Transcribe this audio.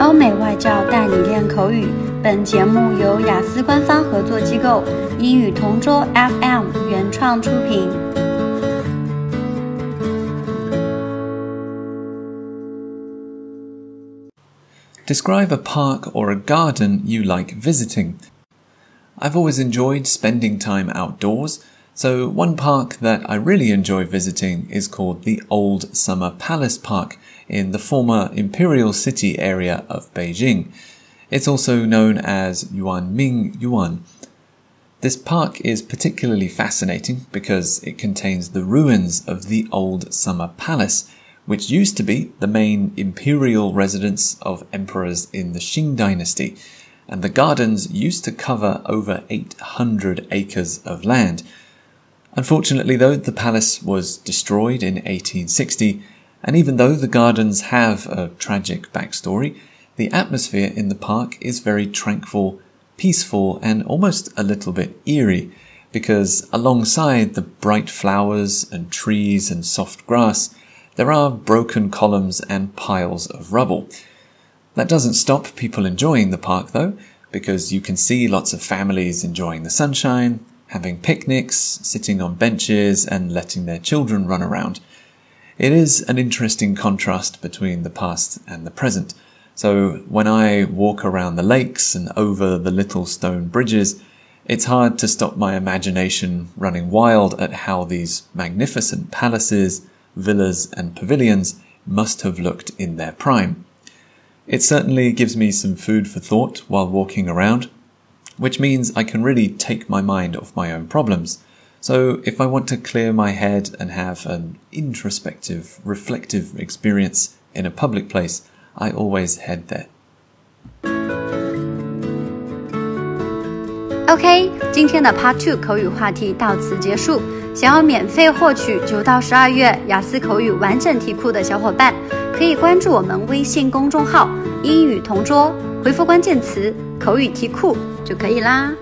欧美外教带你练口语。本节目由雅思官方合作机构英语同桌 FM 原创出品。Describe a park or a garden you like visiting. I've always enjoyed spending time outdoors, so one park that I really enjoy visiting is called the Old Summer Palace Park in the former Imperial City area of Beijing. It's also known as Yuanming Yuan. This park is particularly fascinating because it contains the ruins of the Old Summer Palace, which used to be the main imperial residence of emperors in the Qing dynasty, and the gardens used to cover over 800 acres of land. Unfortunately, though, the palace was destroyed in 1860 and even though the gardens have a tragic backstory, the atmosphere in the park is very tranquil, peaceful, and almost a little bit eerie, because alongside the bright flowers and trees and soft grass, there are broken columns and piles of rubble. That doesn't stop people enjoying the park though, because you can see lots of families enjoying the sunshine, having picnics, sitting on benches, and letting their children run around. It is an interesting contrast between the past and the present. So when I walk around the lakes and over the little stone bridges, it's hard to stop my imagination running wild at how these magnificent palaces, villas, and pavilions must have looked in their prime. It certainly gives me some food for thought while walking around, which means I can really take my mind off my own problems so, if I want to clear my head and have an introspective, reflective experience in a public place, I always head there. OK，今天的 Part Two 口语话题到此结束。想要免费获取九到十二月雅思口语完整题库的小伙伴，可以关注我们微信公众号“英语同桌”，回复关键词“口语题库”就可以啦。